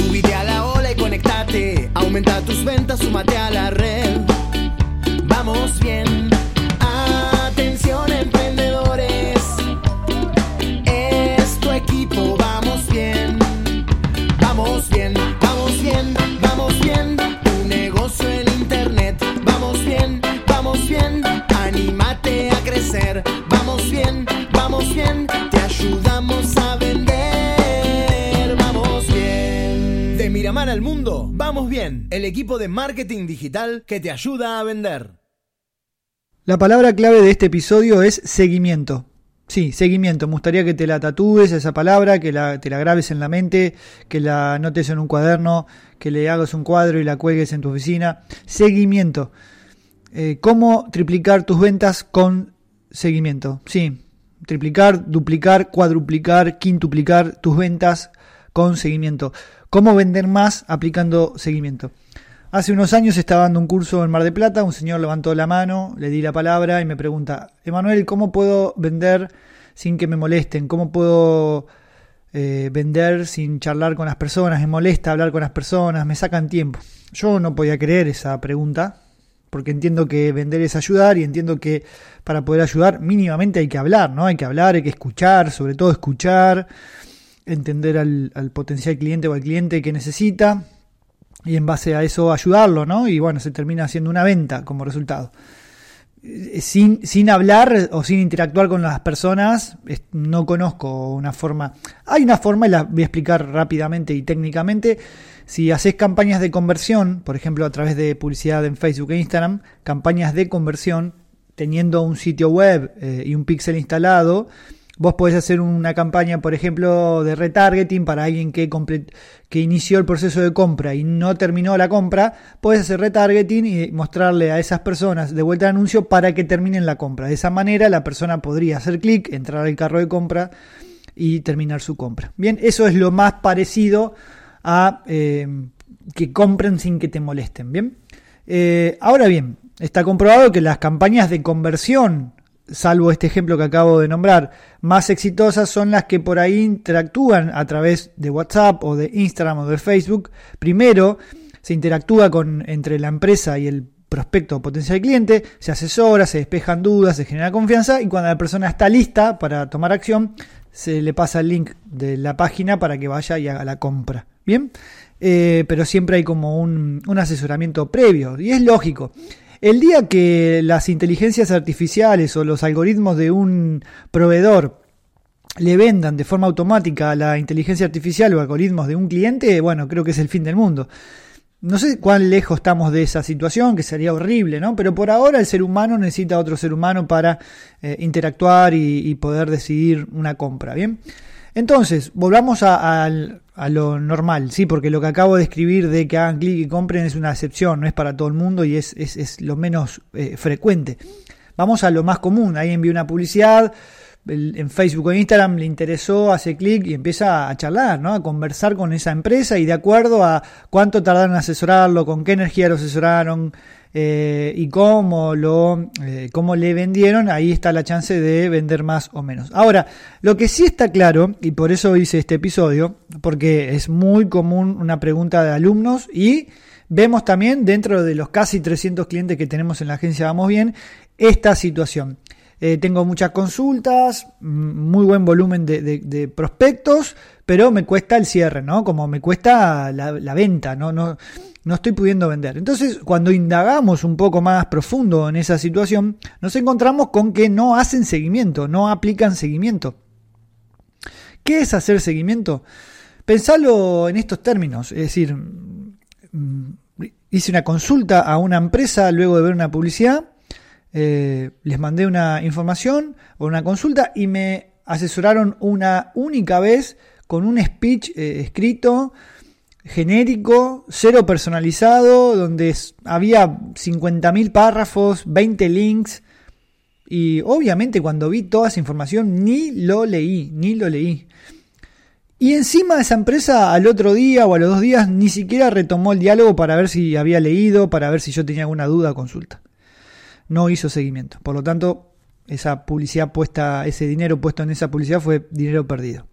Subite a la ola y conectate. Aumenta tus ventas, súmate a la red. Vamos bien. Miramar al mundo, vamos bien. El equipo de marketing digital que te ayuda a vender. La palabra clave de este episodio es seguimiento. Sí, seguimiento. Me gustaría que te la tatúes esa palabra, que la, te la grabes en la mente, que la anotes en un cuaderno, que le hagas un cuadro y la cuelgues en tu oficina. Seguimiento. Eh, ¿Cómo triplicar tus ventas con seguimiento? Sí, triplicar, duplicar, cuadruplicar, quintuplicar tus ventas con seguimiento. ¿Cómo vender más aplicando seguimiento? Hace unos años estaba dando un curso en Mar de Plata, un señor levantó la mano, le di la palabra y me pregunta, Emanuel, ¿cómo puedo vender sin que me molesten? ¿Cómo puedo eh, vender sin charlar con las personas? Me molesta hablar con las personas, me sacan tiempo. Yo no podía creer esa pregunta, porque entiendo que vender es ayudar y entiendo que para poder ayudar mínimamente hay que hablar, ¿no? Hay que hablar, hay que escuchar, sobre todo escuchar, entender al, al potencial cliente o al cliente que necesita y en base a eso ayudarlo, ¿no? Y bueno, se termina haciendo una venta como resultado. Eh, Sin, sin hablar o sin interactuar con las personas, no conozco una forma. Hay una forma, y la voy a explicar rápidamente y técnicamente. Si haces campañas de conversión, por ejemplo, a través de publicidad en Facebook e Instagram, campañas de conversión, teniendo un sitio web eh, y un pixel instalado, Vos podés hacer una campaña, por ejemplo, de retargeting para alguien que, inició el proceso de compra y no terminó la compra. Podés hacer retargeting y mostrarle a esas personas de vuelta el anuncio para que terminen la compra. De esa manera la persona podría hacer clic, entrar al carro de compra y terminar su compra. Bien, eso es lo más parecido a eh, que compren sin que te molesten. Bien, Eh, ahora bien, está comprobado que las campañas de conversión salvo este ejemplo que acabo de nombrar, más exitosas son las que por ahí interactúan a través de WhatsApp o de Instagram o de Facebook. Primero se interactúa con entre la empresa y el prospecto o potencial cliente, se asesora, se despejan dudas, se genera confianza y cuando la persona está lista para tomar acción, se le pasa el link de la página para que vaya y haga la compra. Bien, Eh, pero siempre hay como un, un asesoramiento previo y es lógico. El día que las inteligencias artificiales o los algoritmos de un proveedor le vendan de forma automática a la inteligencia artificial o algoritmos de un cliente, bueno, creo que es el fin del mundo. No sé cuán lejos estamos de esa situación, que sería horrible, ¿no? Pero por ahora el ser humano necesita otro ser humano para eh, interactuar y poder decidir una compra, ¿bien? Entonces, volvamos a, a lo normal, sí, porque lo que acabo de escribir de que hagan clic y compren es una excepción, no es para todo el mundo y es, es, es lo menos eh, frecuente. Vamos a lo más común, ahí envía una publicidad, en Facebook o Instagram le interesó, hace clic y empieza a charlar, ¿no? a conversar con esa empresa y de acuerdo a cuánto tardaron en asesorarlo, con qué energía lo asesoraron eh, y cómo, lo, eh, cómo le vendieron, ahí está la chance de vender más o menos. Ahora, lo que sí está claro, y por eso hice este episodio, porque es muy común una pregunta de alumnos y vemos también dentro de los casi 300 clientes que tenemos en la agencia Vamos Bien, esta situación. Eh, tengo muchas consultas, muy buen volumen de, prospectos, pero me cuesta el cierre, ¿no? Como me cuesta la, venta, ¿no? No, no estoy pudiendo vender. Entonces, cuando indagamos un poco más profundo en esa situación, nos encontramos con que no hacen seguimiento, no aplican seguimiento. ¿Qué es hacer seguimiento? Pensalo en estos términos, es decir, hice una consulta a una empresa luego de ver una publicidad, eh, les mandé una información o una consulta y me asesoraron una única vez con un speech eh, escrito genérico, cero personalizado, donde había 50.000 párrafos, 20 links. Y obviamente cuando vi toda esa información ni lo leí, ni lo leí. Y encima esa empresa al otro día o a los dos días ni siquiera retomó el diálogo para ver si había leído, para ver si yo tenía alguna duda o consulta. No hizo seguimiento. Por lo tanto, esa publicidad puesta, ese dinero puesto en esa publicidad fue dinero perdido.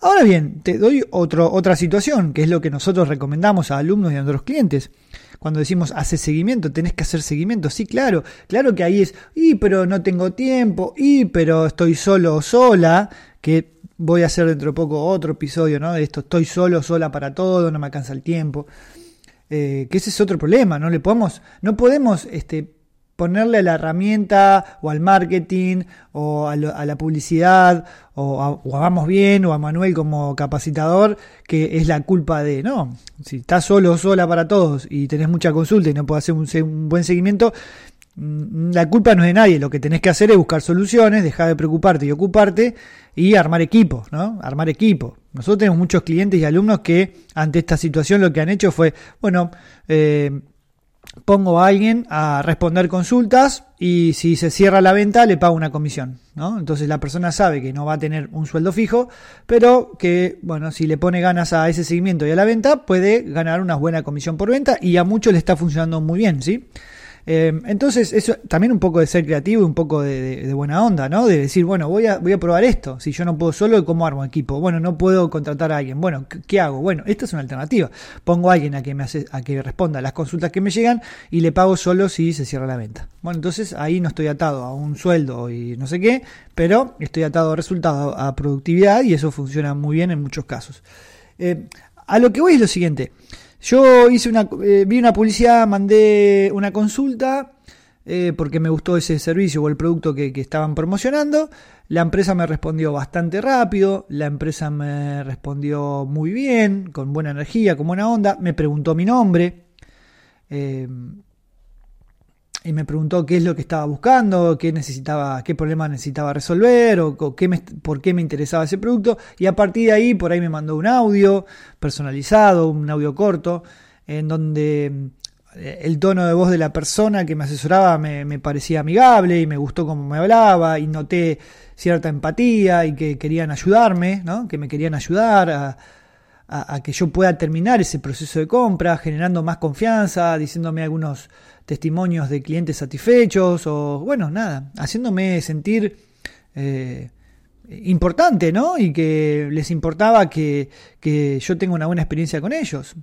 Ahora bien, te doy otro, otra situación, que es lo que nosotros recomendamos a alumnos y a nuestros clientes. Cuando decimos hace seguimiento, tenés que hacer seguimiento. Sí, claro, claro que ahí es, y pero no tengo tiempo, y pero estoy solo o sola, que voy a hacer dentro de poco otro episodio, ¿no? De esto, estoy solo, sola para todo, no me alcanza el tiempo. Eh, que ese es otro problema, no le podemos, no podemos este, ponerle la herramienta o al marketing o a, la publicidad o a, Vamos Bien o a Manuel como capacitador que es la culpa de, no, si estás solo o sola para todos y tenés mucha consulta y no puedes hacer un, buen seguimiento, mm, la culpa no es de nadie, lo que tenés que hacer es buscar soluciones, dejar de preocuparte y ocuparte y armar equipo, ¿no? Armar equipo. Nosotros tenemos muchos clientes y alumnos que ante esta situación lo que han hecho fue, bueno, eh, pongo a alguien a responder consultas y si se cierra la venta le pago una comisión, ¿no? Entonces la persona sabe que no va a tener un sueldo fijo, pero que, bueno, si le pone ganas a ese seguimiento y a la venta, puede ganar una buena comisión por venta y a muchos le está funcionando muy bien, ¿sí? Eh, entonces, eso también un poco de ser creativo y un poco de, buena onda, ¿no? De decir, bueno, voy a, voy a probar esto. Si yo no puedo solo, ¿cómo armo equipo? Bueno, no puedo contratar a alguien. Bueno, ¿qué hago? Bueno, esta es una alternativa. Pongo a alguien a que me hace, a que responda a las consultas que me llegan y le pago solo si se cierra la venta. Bueno, entonces ahí no estoy atado a un sueldo y no sé qué, pero estoy atado a resultados, a productividad y eso funciona muy bien en muchos casos. Eh, a lo que voy es lo siguiente. Yo hice una, eh, vi una publicidad, mandé una consulta eh, porque me gustó ese servicio o el producto que, estaban promocionando. La empresa me respondió bastante rápido, la empresa me respondió muy bien, con buena energía, con buena onda, me preguntó mi nombre. Eh, y me preguntó qué es lo que estaba buscando, qué necesitaba, qué problema necesitaba resolver o, qué por qué me interesaba ese producto. Y a partir de ahí, por ahí me mandó un audio personalizado, un audio corto, en donde eh, el tono de voz de la persona que me asesoraba me, parecía amigable y me gustó cómo me hablaba y noté cierta empatía y que querían ayudarme, ¿no? que me querían ayudar a, a que yo pueda terminar ese proceso de compra, generando más confianza, diciéndome algunos testimonios de clientes satisfechos o, bueno, nada, haciéndome sentir eh, importante, ¿no? Y que les importaba que, que yo tenga una buena experiencia con ellos.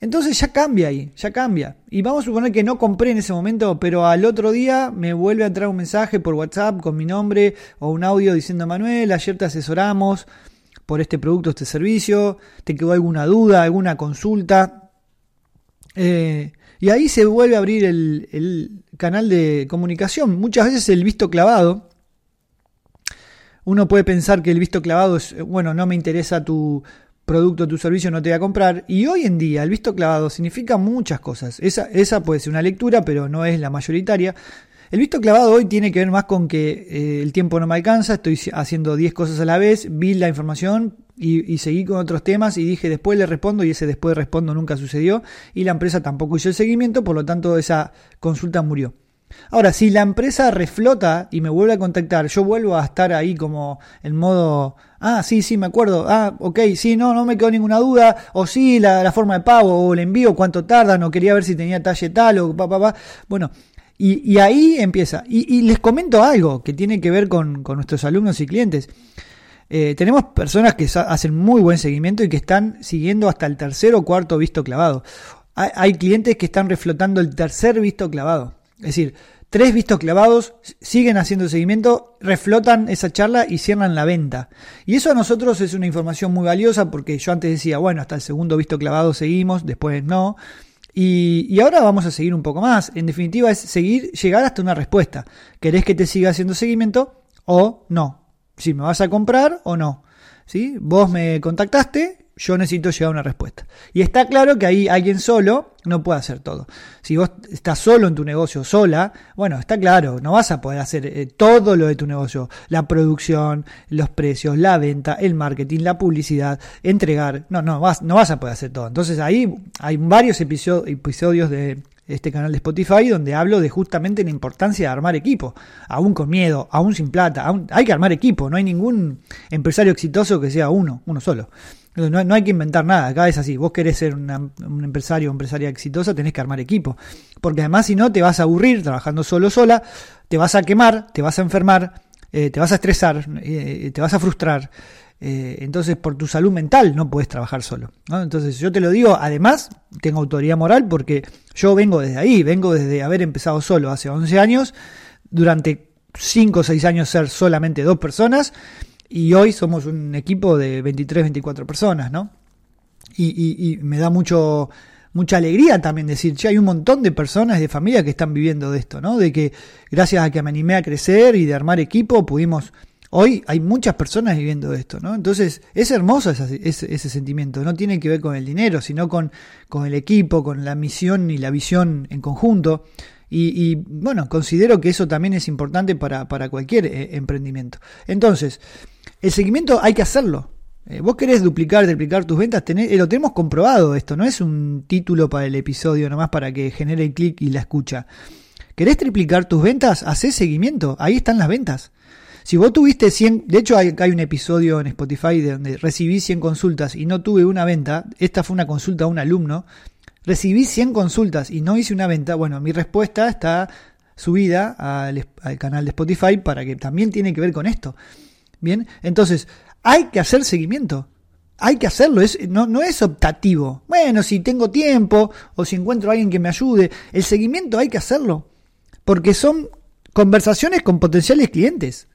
Entonces ya cambia ahí, ya cambia. Y vamos a suponer que no compré en ese momento, pero al otro día me vuelve a entrar un mensaje por WhatsApp con mi nombre o un audio diciendo Manuel, ayer te asesoramos por este producto, este servicio, te quedó alguna duda, alguna consulta. Eh, y ahí se vuelve a abrir el, canal de comunicación. Muchas veces el visto clavado, uno puede pensar que el visto clavado es, bueno, no me interesa tu producto, tu servicio, no te voy a comprar. Y hoy en día el visto clavado significa muchas cosas. Esa, esa puede ser una lectura, pero no es la mayoritaria. El visto clavado hoy tiene que ver más con que eh, el tiempo no me alcanza, estoy haciendo 10 cosas a la vez, vi la información y, seguí con otros temas y dije después le respondo y ese después respondo nunca sucedió y la empresa tampoco hizo el seguimiento, por lo tanto esa consulta murió. Ahora, si la empresa reflota y me vuelve a contactar, yo vuelvo a estar ahí como en modo, ah, sí, sí, me acuerdo, ah, ok, sí, no, no me quedó ninguna duda, o sí, la, forma de pago, o el envío, cuánto tarda, no quería ver si tenía talle tal, o pa, pa, pa. Bueno, y, ahí empieza. Y, les comento algo que tiene que ver con, nuestros alumnos y clientes. Eh, tenemos personas que hacen muy buen seguimiento y que están siguiendo hasta el tercer o cuarto visto clavado. Hay, clientes que están reflotando el tercer visto clavado. Es decir, tres vistos clavados, siguen haciendo seguimiento, reflotan esa charla y cierran la venta. Y eso a nosotros es una información muy valiosa porque yo antes decía, bueno, hasta el segundo visto clavado seguimos, después no. Y, ahora vamos a seguir un poco más. En definitiva, es seguir, llegar hasta una respuesta. ¿Querés que te siga haciendo seguimiento o no? Si me vas a comprar o no. ¿Sí? Vos me contactaste, yo necesito llegar a una respuesta. Y está claro que ahí alguien solo no puede hacer todo. Si vos estás solo en tu negocio, sola, bueno, está claro, no vas a poder hacer eh, todo lo de tu negocio. La producción, los precios, la venta, el marketing, la publicidad, entregar. No, no vas, no vas a poder hacer todo. Entonces ahí hay varios episodios de este canal de Spotify donde hablo de justamente la importancia de armar equipo, aún con miedo, aún sin plata, hay que armar equipo, no hay ningún empresario exitoso que sea uno, uno solo. No, hay que inventar nada, acá es así. Vos querés ser un empresario o empresaria exitosa, tenés que armar equipo. Porque además, si no, te vas a aburrir trabajando solo sola, te vas a quemar, te vas a enfermar, eh, te vas a estresar, eh, te vas a frustrar. Eh, entonces, por tu salud mental no puedes trabajar solo. Entonces, yo te lo digo, además, tengo autoridad moral porque yo vengo desde ahí, vengo desde haber empezado solo hace 11 años, durante 5 o 6 años ser solamente dos personas, y hoy somos un equipo de 23, 24 personas, ¿no? Y, me da mucho mucha alegría también decir, che, hay un montón de personas de familia que están viviendo de esto, ¿no? De que gracias a que me animé a crecer y de armar equipo pudimos Hoy hay muchas personas viviendo esto, ¿no? Entonces es hermoso ese, ese, sentimiento, no tiene que ver con el dinero, sino con, con, el equipo, con la misión y la visión en conjunto. Y, bueno, considero que eso también es importante para, para cualquier eh, emprendimiento. Entonces, el seguimiento hay que hacerlo. Eh, vos querés duplicar, triplicar tus ventas, tenés, eh, lo tenemos comprobado esto, no es un título para el episodio nomás para que genere el clic y la escucha. ¿Querés triplicar tus ventas? Hacé seguimiento, ahí están las ventas. Si vos tuviste 100, de hecho hay, un episodio en Spotify donde recibí 100 consultas y no tuve una venta, esta fue una consulta a un alumno, recibí 100 consultas y no hice una venta, bueno, mi respuesta está subida al, al canal de Spotify para que también tiene que ver con esto. Bien, entonces hay que hacer seguimiento. Hay que hacerlo, no, no es optativo. Bueno, si tengo tiempo o si encuentro a alguien que me ayude, el seguimiento hay que hacerlo. Porque son conversaciones con potenciales clientes.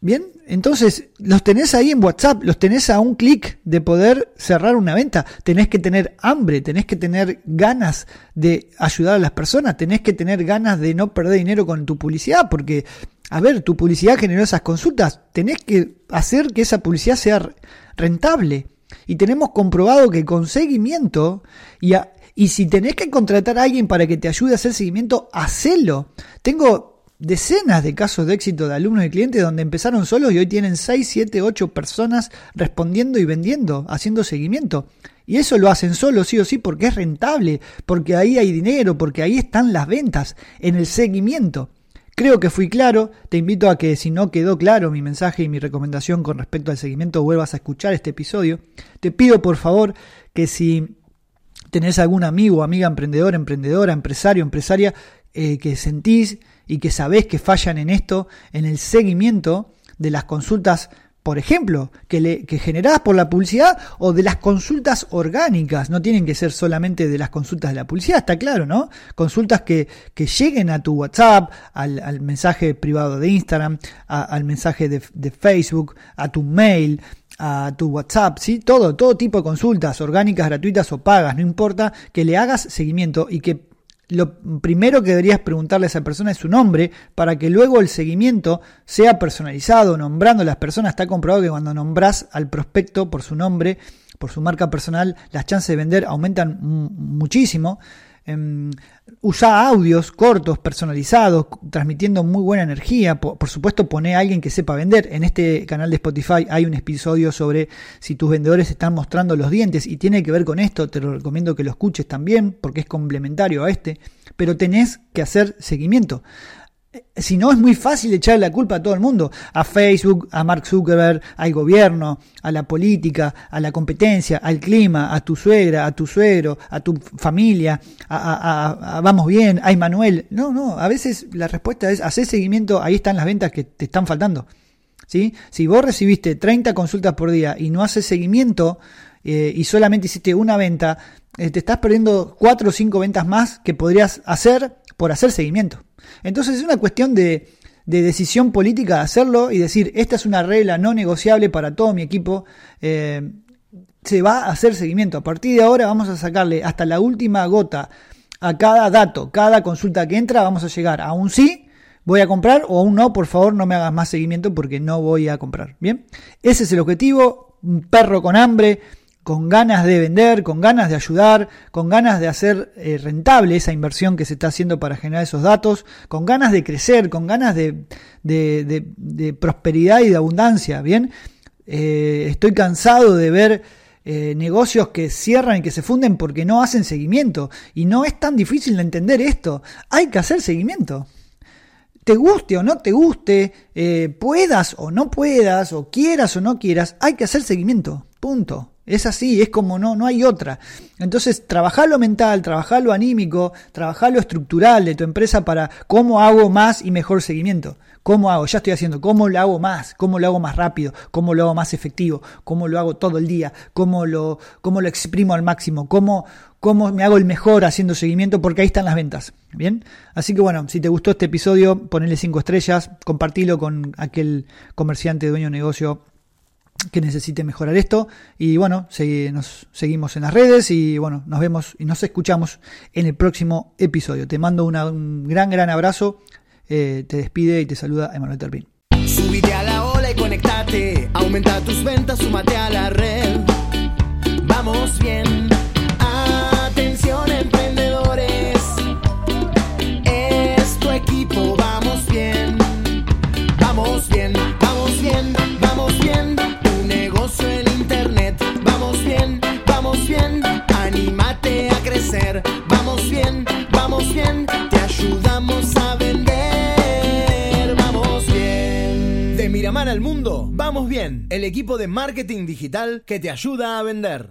Bien, entonces los tenés ahí en WhatsApp, los tenés a un clic de poder cerrar una venta. Tenés que tener hambre, tenés que tener ganas de ayudar a las personas, tenés que tener ganas de no perder dinero con tu publicidad, porque, a ver, tu publicidad generó esas consultas, tenés que hacer que esa publicidad sea rentable. Y tenemos comprobado que con seguimiento y, y si tenés que contratar a alguien para que te ayude a hacer seguimiento, hacelo. Tengo decenas de casos de éxito de alumnos y clientes donde empezaron solos y hoy tienen 6, 7, 8 personas respondiendo y vendiendo, haciendo seguimiento. Y eso lo hacen solos, sí o sí, porque es rentable, porque ahí hay dinero, porque ahí están las ventas, en el seguimiento. Creo que fui claro, te invito a que si no quedó claro mi mensaje y mi recomendación con respecto al seguimiento, vuelvas a escuchar este episodio. Te pido por favor que si tenés algún amigo, amiga emprendedor, emprendedora, empresario, empresaria, eh, que sentís y que sabés que fallan en esto, en el seguimiento de las consultas, por ejemplo, que, le, que generás por la publicidad o de las consultas orgánicas. No tienen que ser solamente de las consultas de la publicidad, está claro, ¿no? Consultas que, que lleguen a tu WhatsApp, al, mensaje privado de Instagram, al mensaje de, de Facebook, a tu mail, a tu WhatsApp, ¿sí? Todo, todo tipo de consultas, orgánicas, gratuitas o pagas, no importa, que le hagas seguimiento y que lo primero que deberías preguntarle a esa persona es su nombre para que luego el seguimiento sea personalizado, nombrando a las personas. Está comprobado que cuando nombras al prospecto por su nombre, por su marca personal, las chances de vender aumentan muchísimo. Em, usa audios cortos, personalizados, transmitiendo muy buena energía. Por, supuesto, pone a alguien que sepa vender. En este canal de Spotify hay un episodio sobre si tus vendedores están mostrando los dientes y tiene que ver con esto. Te lo recomiendo que lo escuches también porque es complementario a este. Pero tenés que hacer seguimiento si no es muy fácil echarle la culpa a todo el mundo, a Facebook, a Mark Zuckerberg, al gobierno, a la política, a la competencia, al clima, a tu suegra, a tu suegro, a tu familia, a, vamos bien, a Manuel. No, no, a veces la respuesta es hacer seguimiento, ahí están las ventas que te están faltando. ¿sí? Si vos recibiste 30 consultas por día y no haces seguimiento eh, y solamente hiciste una venta, eh, te estás perdiendo 4 o 5 ventas más que podrías hacer por hacer seguimiento. Entonces es una cuestión de, decisión política hacerlo y decir, esta es una regla no negociable para todo mi equipo. Eh, se va a hacer seguimiento. A partir de ahora vamos a sacarle hasta la última gota a cada dato, cada consulta que entra, vamos a llegar a un sí, voy a comprar o a un no, por favor no me hagas más seguimiento porque no voy a comprar. Bien, ese es el objetivo, un perro con hambre con ganas de vender, con ganas de ayudar, con ganas de hacer eh, rentable esa inversión que se está haciendo para generar esos datos, con ganas de crecer, con ganas de, prosperidad y de abundancia, ¿bien? Eh, estoy cansado de ver eh, negocios que cierran y que se funden porque no hacen seguimiento. Y no es tan difícil de entender esto. Hay que hacer seguimiento. Te guste o no te guste, puedas o no puedas, o quieras o no quieras, hay que hacer seguimiento. Punto. Es así, es como no, no hay otra. Entonces, trabajar lo mental, trabajar lo anímico, trabajar lo estructural de tu empresa para cómo hago más y mejor seguimiento. ¿Cómo hago? Ya estoy haciendo. ¿Cómo lo hago más? ¿Cómo lo hago más rápido? ¿Cómo lo hago más efectivo? ¿Cómo lo hago todo el día? ¿Cómo lo, cómo lo exprimo al máximo? ¿Cómo, ¿Cómo me hago el mejor haciendo seguimiento? Porque ahí están las ventas. Bien. Así que bueno, si te gustó este episodio, ponele cinco estrellas, compartilo con aquel comerciante, dueño de negocio que necesite mejorar esto. Y bueno, nos seguimos en las redes y bueno, nos vemos y nos escuchamos en el próximo episodio. Te mando un gran, gran abrazo. Eh, te despide y te saluda Emanuel Terpin. Subite a la ola y conectate. Aumenta tus ventas, súmate a la red. Vamos bien. Vamos bien. El equipo de marketing digital que te ayuda a vender.